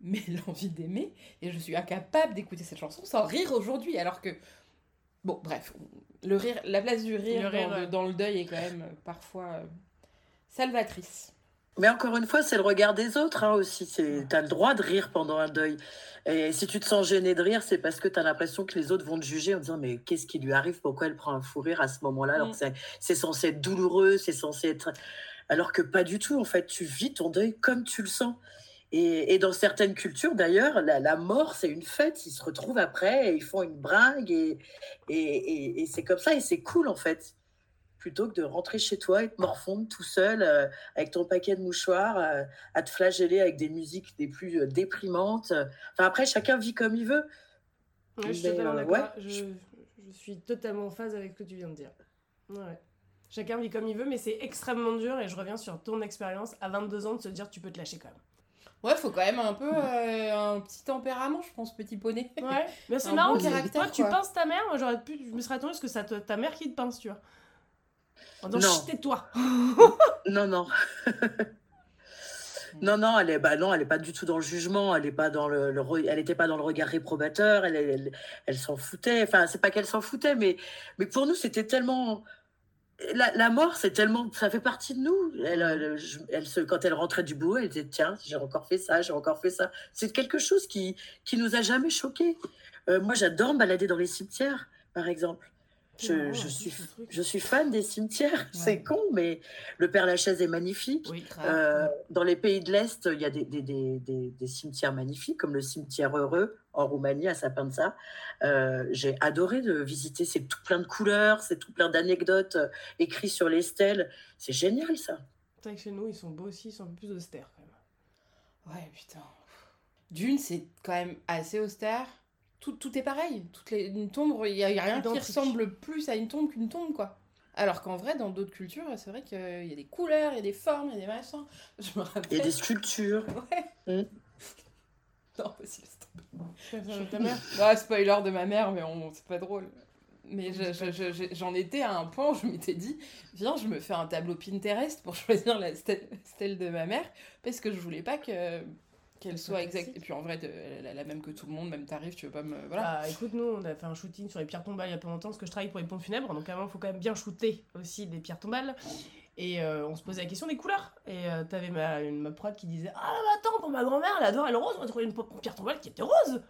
Mais l'envie d'aimer, et je suis incapable d'écouter cette chanson sans rire aujourd'hui, alors que Bon, bref, le rire, la place du rire, dans, le, deuil est quand même euh, parfois euh, salvatrice. Mais encore une fois, c'est le regard des autres hein, aussi. Tu as le droit de rire pendant un deuil. Et si tu te sens gêné de rire, c'est parce que tu as l'impression que les autres vont te juger en disant Mais qu'est-ce qui lui arrive? Pourquoi elle prend un fou rire à ce moment-là? Alors mm. c'est censé être douloureux, c'est censé être. Alors que pas du tout, en fait, tu vis ton deuil comme tu le sens. Et, dans certaines cultures, d'ailleurs, la, mort, c'est une fête. Ils se retrouvent après, et ils font une bringue, et, et, c'est comme ça, et c'est cool, en fait. Plutôt que de rentrer chez toi et te morfondre tout seul, euh, avec ton paquet de mouchoirs, euh, à te flageller avec des musiques des plus euh, déprimantes. Enfin, après, chacun vit comme il veut. je suis totalement d'accord. Je, je, suis totalement en phase avec ce que tu viens de dire. Ouais. Chacun vit comme il veut, mais c'est extrêmement dur. Et je reviens sur ton expérience à 22 ans de se dire tu peux te lâcher quand même. Ouais, faut quand même un peu euh, un petit tempérament, je pense, petit poney. Ouais, mais c'est marrant, toi, tu pinces ta mère, moi j'aurais pu, je me serais attendu à ce que ça ta mère qui te pince, tu vois. En disant, tais-toi. non, non. Non, non, elle est, bah non, elle est pas du tout dans le jugement, elle est pas dans le, elle était pas dans le regard réprobateur, elle, elle, elle, s'en foutait. Enfin, c'est pas qu'elle s'en foutait, mais, mais pour nous, c'était tellement, la, mort, c'est tellement, ça fait partie de nous. Elle, elle, se, quand elle rentrait du boulot, elle disait tiens, j'ai encore fait ça, j'ai encore fait ça. C'est quelque chose qui qui nous a jamais choqué. Euh, moi, j'adore me balader dans les cimetières, par exemple. Je, je, suis, je suis fan des cimetières. C'est con, mais le Père Lachaise est magnifique. Euh, dans les pays de l'Est, il y a des, des, des, des, cimetières magnifiques, comme le cimetière Heureux en Roumanie, à Sapenza. Euh, J'ai adoré de visiter. C'est tout plein de couleurs, c'est tout plein d'anecdotes euh, écrites sur les stèles. C'est génial, ça. C'est vrai que chez nous, ils sont beaux aussi, ils sont un peu plus austères, quand même. Ouais, putain. D'une, c'est quand même assez austère tout, est pareil. Toutes les, une tombe, il n'y a, rien qui ressemble plus à une tombe qu'une tombe, quoi. Alors qu'en vrai, dans d'autres cultures, c'est vrai qu'il y a des couleurs, il y a des formes, il y a des machins. Je me rappelle. Il y a des sculptures. Ouais. Mm. Non, pas si ta mère Non, spoiler de ma mère, mais c'est pas drôle. Mais j'en étais à un point où je m'étais dit, viens, je me fais un tableau Pinterest pour choisir la stèle de ma mère, parce que je voulais pas que qu'elle soit exacte. Et puis en vrai, elle a la même que tout le monde, même tarif, tu veux pas me. Voilà. Bah, écoute, nous, on a fait un shooting sur les pierres tombales il y a pas longtemps, parce que je travaille pour les pompes funèbres, donc un moment, il faut quand même bien shooter aussi des pierres tombales. Et euh, on se posait la question des couleurs. Et euh, t'avais ma, une, ma prod qui disait Ah, bah attends, pour ma grand-mère, elle adore, elle rose, on a trouvé une pierre tombale qui était rose.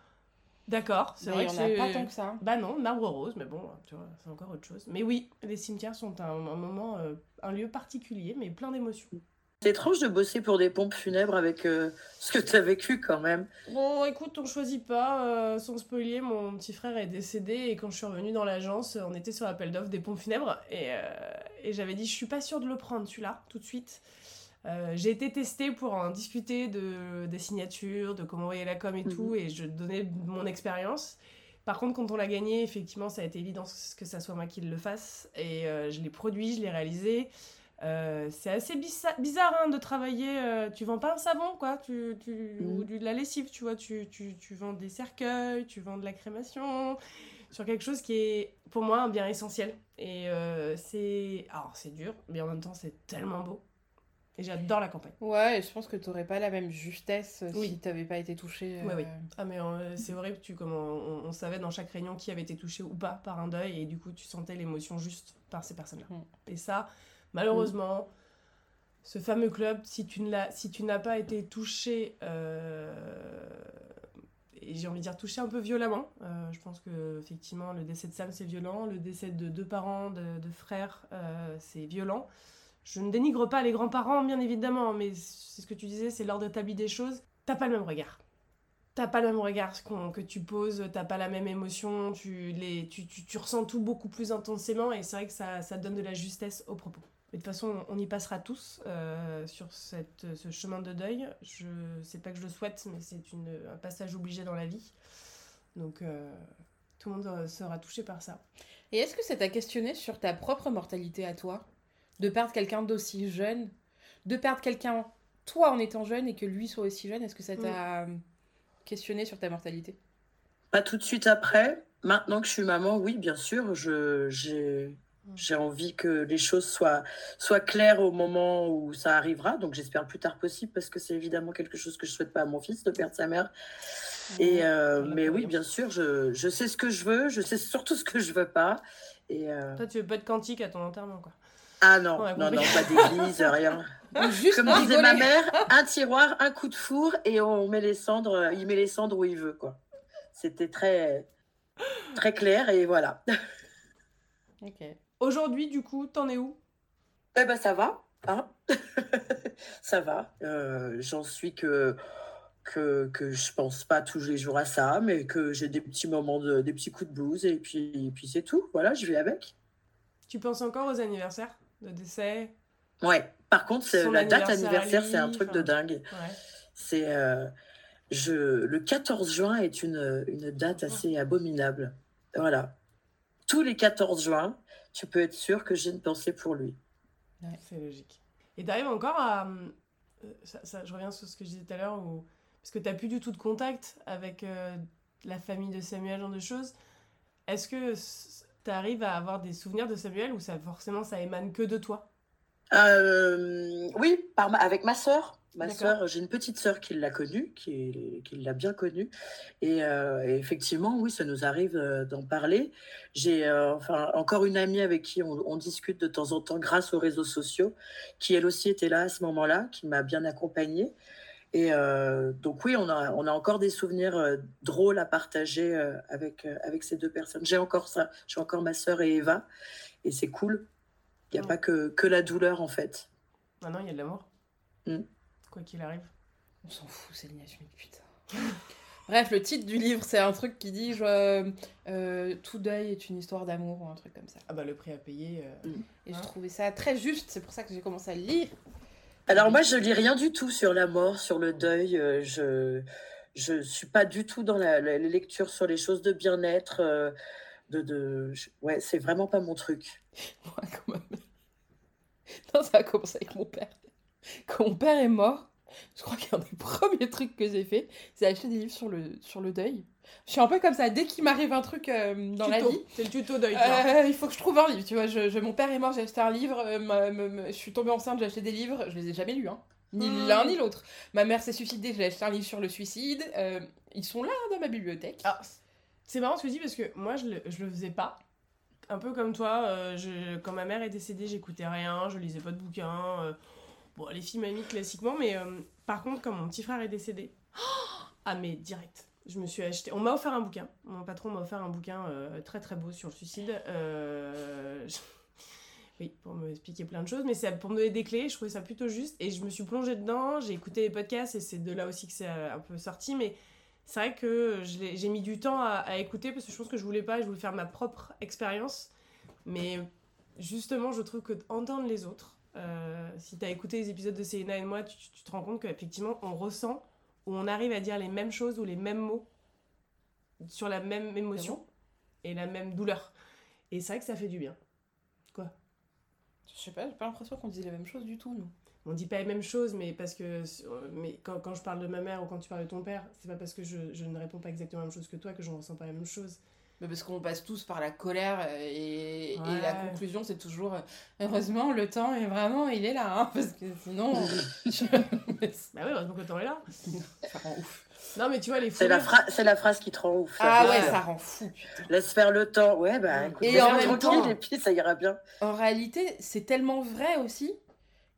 D'accord, c'est vrai que c'est. pas tant que ça. Bah non, marbre rose, mais bon, tu vois, c'est encore autre chose. Mais oui, les cimetières sont un, moment, euh, un lieu particulier, mais plein d'émotions. C'est étrange de bosser pour des pompes funèbres avec euh, ce que tu as vécu quand même. Bon, écoute, on choisit pas. Euh, sans spoiler, mon petit frère est décédé et quand je suis revenue dans l'agence, on était sur l'appel d'offres des pompes funèbres et, euh, et j'avais dit je suis pas sûre de le prendre celui-là tout de suite. j'ai été testée pour en discuter de, des signatures, de comment envoyer la com et tout, mhm. et je donnais mon expérience. Par contre, quand on l'a gagné, effectivement, ça a été évident que ça soit moi qui le fasse. Et je l'ai produit, je l'ai réalisé. Euh, c'est assez bizarre hein, de travailler. Euh, tu vends pas un savon, quoi, tu, tu, ou mm. de la lessive, tu vois. Tu, tu, tu, vends des cercueils, tu vends de la crémation, sur quelque chose qui est pour moi un bien essentiel. Et euh, c'est. Alors, c'est dur, mais en même temps, c'est tellement beau. Et j'adore la campagne. Ouais, et je pense que tu n'aurais pas la même justesse si tu n'avais pas été touché. Oui, oui. Ah, mais c'est vrai tu, comme on, savait dans chaque réunion qui avait été touché ou pas par un deuil, et du coup, tu sentais l'émotion juste par ces personnes-là. Mm. Et ça, Malheureusement, ce fameux club, si tu n'as pas été touché, euh, et j'ai envie de dire touché un peu violemment, euh, je pense que effectivement le décès de Sam c'est violent, le décès de deux parents, de, frères, euh, c'est violent. Je ne dénigre pas les grands-parents, bien évidemment, mais c'est ce que tu disais, c'est l'ordre établi des choses. T'as pas le même regard t'as pas le même regard que tu poses, t'as pas la même émotion, tu, les, tu, ressens tout beaucoup plus intensément et c'est vrai que ça, ça donne de la justesse aux propos de toute façon, on y passera tous euh, sur cette, ce chemin de deuil. Je sais pas que je le souhaite, mais c'est un passage obligé dans la vie. Donc, euh, tout le monde euh, sera touché par ça. Et est-ce que ça t'a questionné sur ta propre mortalité à toi? De perdre quelqu'un d'aussi jeune? De perdre quelqu'un, toi, en étant jeune et que lui soit aussi jeune? Est-ce que ça t'a questionné sur ta mortalité? Pas tout de suite après. Maintenant que je suis maman, oui, bien sûr, j'ai j'ai envie que les choses soient, soient claires au moment où ça arrivera. Donc j'espère le plus tard possible parce que c'est évidemment quelque chose que je souhaite pas à mon fils de perdre sa mère. Et euh, mais oui, bien sûr, je, je, sais ce que je veux, je sais surtout ce que je veux pas. Et euh, Toi, tu veux pas de quantique à ton enterrement, quoi. Ah non, non, non, pas d'église, rien. Juste Comme disait ma mère, un tiroir, un coup de four et on met les cendres, il met les cendres où il veut, quoi. C'était très, très clair et voilà. Ok. Aujourd'hui, du coup, t'en es où? Eh ben, ça va. Hein? Ça va. Euh, j'en suis que. que, que je pense pas tous les jours à ça, mais que j'ai des petits moments, de, des petits coups de blues, et puis, et puis c'est tout. Voilà, je vis avec. Tu penses encore aux anniversaires de décès? Ouais, par contre, la date anniversaire, c'est un truc de dingue. C'est. Euh, je, le 14 juin est une, une date assez abominable. Voilà. Tous les 14 juin, tu peux être sûr que j'ai une pensée pour lui. c'est logique. Et t'arrives encore à. Euh, ça, je reviens sur ce que je disais tout à l'heure, où... parce que tu n'as plus du tout de contact avec euh, la famille de Samuel, genre de choses. Est-ce que tu arrives à avoir des souvenirs de Samuel ou ça forcément ça émane que de toi? Euh, Oui, par avec ma sœur. Ma sœur, j'ai une petite sœur qui l'a connue, qui, qui l'a bien connue. Et, euh, effectivement, oui, ça nous arrive euh, d'en parler. J'ai enfin, encore une amie avec qui on, discute de temps en temps grâce aux réseaux sociaux, qui elle aussi était là à ce moment-là, qui m'a bien accompagnée. Et donc oui, on a, on a encore des souvenirs drôles à partager avec, avec ces deux personnes. J'ai encore ça, j'ai encore ma sœur et Eva, et c'est cool. Il n'y a pas que, que la douleur en fait. Ah non, il y a de l'amour. Mm. Quoi qu'il arrive. On s'en fout, c'est Schmidt, putain. Bref, le titre du livre, c'est un truc qui dit je, euh, Tout deuil est une histoire d'amour ou un truc comme ça. Ah bah le prix à payer. Euh, mm. Et je hein. trouvais ça très juste, c'est pour ça que j'ai commencé à le lire. Alors moi, je lis rien du tout sur la mort, sur le deuil. Euh, je je suis pas du tout dans la, lecture sur les choses de bien-être. Euh, de, de ouais, c'est vraiment pas mon truc. Ouais, quand même. Non, ça a commencé avec mon père. Quand mon père est mort, je crois qu'un des premiers trucs que j'ai fait, c'est acheter des livres sur le, sur le deuil. Je suis un peu comme ça, dès qu'il m'arrive un truc euh, dans la vie. C'est le tuto deuil. Euh, il faut que je trouve un livre, tu vois. Je, mon père est mort, j'ai acheté un livre. Euh, je suis tombée enceinte, j'ai acheté des livres. Je les ai jamais lus, hein. Ni hmm. l'un ni l'autre. Ma mère s'est suicidée, j'ai acheté un livre sur le suicide. ils sont là dans ma bibliothèque. Ah, c'est marrant ce que tu dis parce que moi je le, je le faisais pas. Un peu comme toi, je, quand ma mère est décédée, j'écoutais rien, je lisais pas de bouquins. Bon, les films amis classiquement, mais par contre, quand mon petit frère est décédé, ah mais direct. Je me suis acheté. On m'a offert un bouquin. Mon patron m'a offert un bouquin euh, très très beau sur le suicide. Euh, oui, pour me expliquer plein de choses, mais c'est pour me donner des clés. Je trouvais ça plutôt juste et je me suis plongée dedans. J'ai écouté les podcasts et c'est de là aussi que c'est euh, un peu sorti. Mais c'est vrai que j'ai mis du temps à, écouter parce que je pense que je voulais pas. Je voulais faire ma propre expérience. Mais justement, je trouve que entendre les autres, si tu as écouté les épisodes de Céline et moi, tu, tu te rends compte qu'effectivement, on ressent où on arrive à dire les mêmes choses ou les mêmes mots sur la même émotion et la même douleur. Et c'est vrai que ça fait du bien. Quoi? Je sais pas, j'ai pas l'impression qu'on disait les mêmes choses du tout, nous. On dit pas les mêmes choses, mais parce que mais quand, quand, je parle de ma mère ou quand tu parles de ton père, c'est pas parce que je, je, ne réponds pas exactement la même chose que toi que je ne ressens pas la même chose. Mais parce qu'on passe tous par la colère euh, et, et la conclusion c'est toujours euh, heureusement le temps est vraiment il est là hein, parce que sinon bah oui heureusement que le temps est là. Ça rend ouf. Non mais tu vois les c'est la, c'est la phrase qui te rend ouf ah ouais ça rend fou putain. laisse faire le temps. Ouais bah écoute, et en même temps et puis ça ira bien. en réalité c'est tellement vrai aussi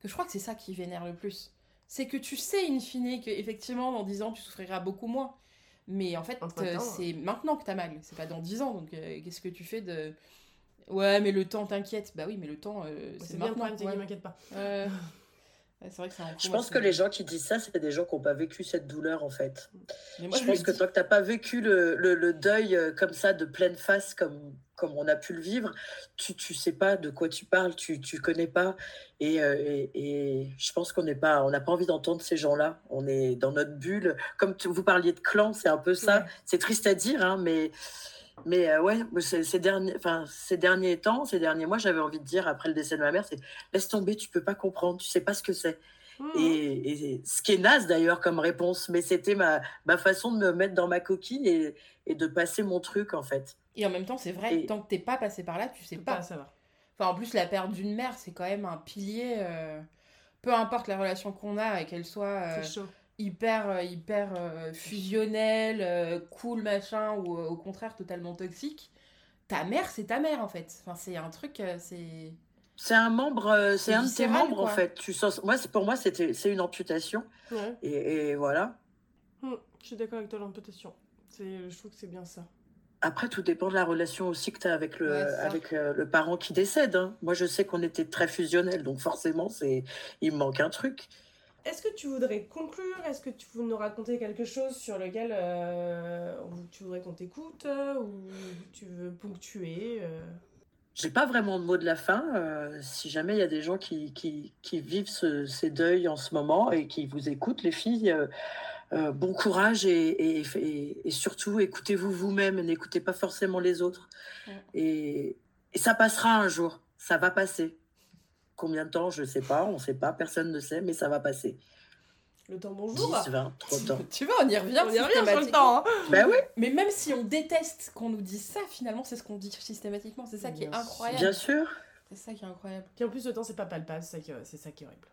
que je crois que c'est ça qui vénère le plus. C'est que tu sais in fine que effectivement dans 10 ans tu souffriras beaucoup moins mais en fait, euh, c'est maintenant que t'as mal, c'est pas dans 10 ans. Donc, euh, qu'est-ce que tu fais de. Ouais, mais le temps t'inquiète. Bah oui, mais le temps, euh, c'est maintenant. Bien ouais. m'inquiète pas. c'est vrai que Je pense que les gens qui disent ça, c'est des gens qui n'ont pas vécu cette douleur, en fait. je, pense que toi, que tu n'as pas vécu le, le, deuil comme ça, de pleine face, comme, comme on a pu le vivre, tu ne sais pas de quoi tu parles, tu ne connais pas. Et, et, et, je pense qu'on n'est pas, on n'a pas envie d'entendre ces gens-là. On est dans notre bulle. Comme vous parliez de clan, c'est un peu ça. C'est triste à dire, hein, mais. Mais ouais, ces, derniers, enfin, ces derniers temps, ces derniers mois, j'avais envie de dire, après le décès de ma mère, c'est laisse tomber, tu peux pas comprendre, tu sais pas ce que c'est. Mmh. Et, ce qui est naze d'ailleurs comme réponse, mais c'était ma, ma façon de me mettre dans ma coquille et, et de passer mon truc en fait. Et en même temps, c'est vrai, tant que t'es pas passé par là, tu sais pas. va. Enfin, en plus, la perte d'une mère, c'est quand même un pilier. Euh, peu importe la relation qu'on a et qu'elle soit euh, hyper, euh, hyper fusionnelle, cool, machin, ou au contraire totalement toxique, ta mère, c'est ta mère en fait. Enfin, c'est un truc, c'est. C'est un membre, c'est un de tes membres en fait. Tu sens, moi, pour moi, c'était, c'est une amputation. Et, voilà. Mmh, je suis d'accord avec toi, l'amputation. Je trouve que c'est bien ça. Après, tout dépend de la relation aussi que tu as avec le, avec euh, le parent qui décède. Hein. Moi, je sais qu'on était très fusionnels, donc forcément, c'est il me manque un truc. Est-ce que tu voudrais conclure? Est-ce que tu veux nous raconter quelque chose sur lequel euh, tu voudrais qu'on t'écoute ou tu veux ponctuer j'ai pas vraiment de mot de la fin. Euh, si jamais il y a des gens qui, qui, qui vivent ce, ces deuils en ce moment et qui vous écoutent, les filles, euh, euh, bon courage et, et, et surtout écoutez-vous vous-même et n'écoutez pas forcément les autres. Et, et, ça passera un jour, ça va passer. Combien de temps, je ne sais pas, on ne sait pas, personne ne sait, mais ça va passer. Le temps bonjour. 10, 20, 30 ans. tu vois, on y revient. On y revient sur le temps. Hein. Ben oui. Mais même si on déteste qu'on nous dise ça, finalement, c'est ce qu'on dit systématiquement. C'est ça qui est incroyable. Bien sûr. C'est ça qui est incroyable. Puis en plus, le temps, c'est pas palpable. C'est ça, qui... ça qui est horrible.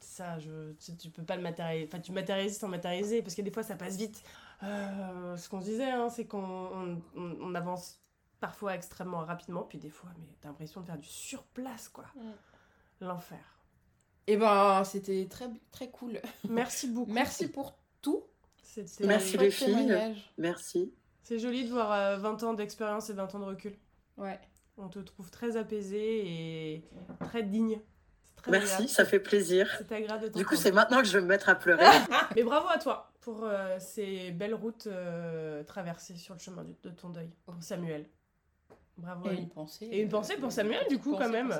Ça, je... tu peux pas le matérialiser. Enfin, tu matérialises sans matérialiser parce que des fois, ça passe vite. Euh, ce qu'on se disait, hein, c'est qu'on on, avance parfois extrêmement rapidement, puis des fois, mais t'as l'impression de faire du surplace, quoi. Mm. L'enfer. Et eh ben, c'était très, très cool. Merci beaucoup. Merci pour tout. Merci les filles. Merci. C'est joli de voir 20 euh, ans d'expérience et 20 ans de recul. Ouais. On te trouve très apaisé et très digne. Merci, ça fait plaisir. C'est agréable Du coup, c'est maintenant que je vais me mettre à pleurer. Mais bravo à toi pour euh, ces belles routes euh, traversées sur le chemin de ton deuil, pour Samuel. Bravo. Et une pensée. Et une pensée pour Samuel, du coup, quand même.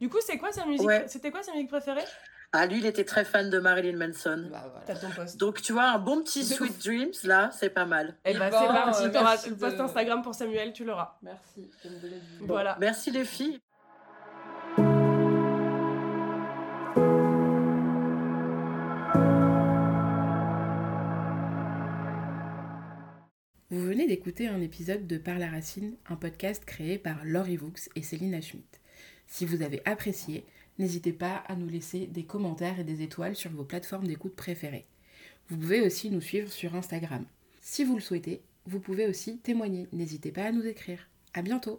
Du coup, c'est quoi sa musique C'était quoi sa musique préférée ah, lui, il était très fan de Marilyn Manson. Bah, voilà. T'as ton post. Donc, tu vois, un bon petit Sweet Dreams, là, c'est pas mal. Et eh bah, c'est parti. Euh, T'auras le post Instagram pour Samuel, tu l'auras. Merci. voilà. Merci, les filles. D'écouter un épisode de Par la Racine, un podcast créé par Laurie Vaux et Céline Schmidt. Si vous avez apprécié, n'hésitez pas à nous laisser des commentaires et des étoiles sur vos plateformes d'écoute préférées. Vous pouvez aussi nous suivre sur Instagram. Si vous le souhaitez, vous pouvez aussi témoigner. N'hésitez pas à nous écrire. À bientôt!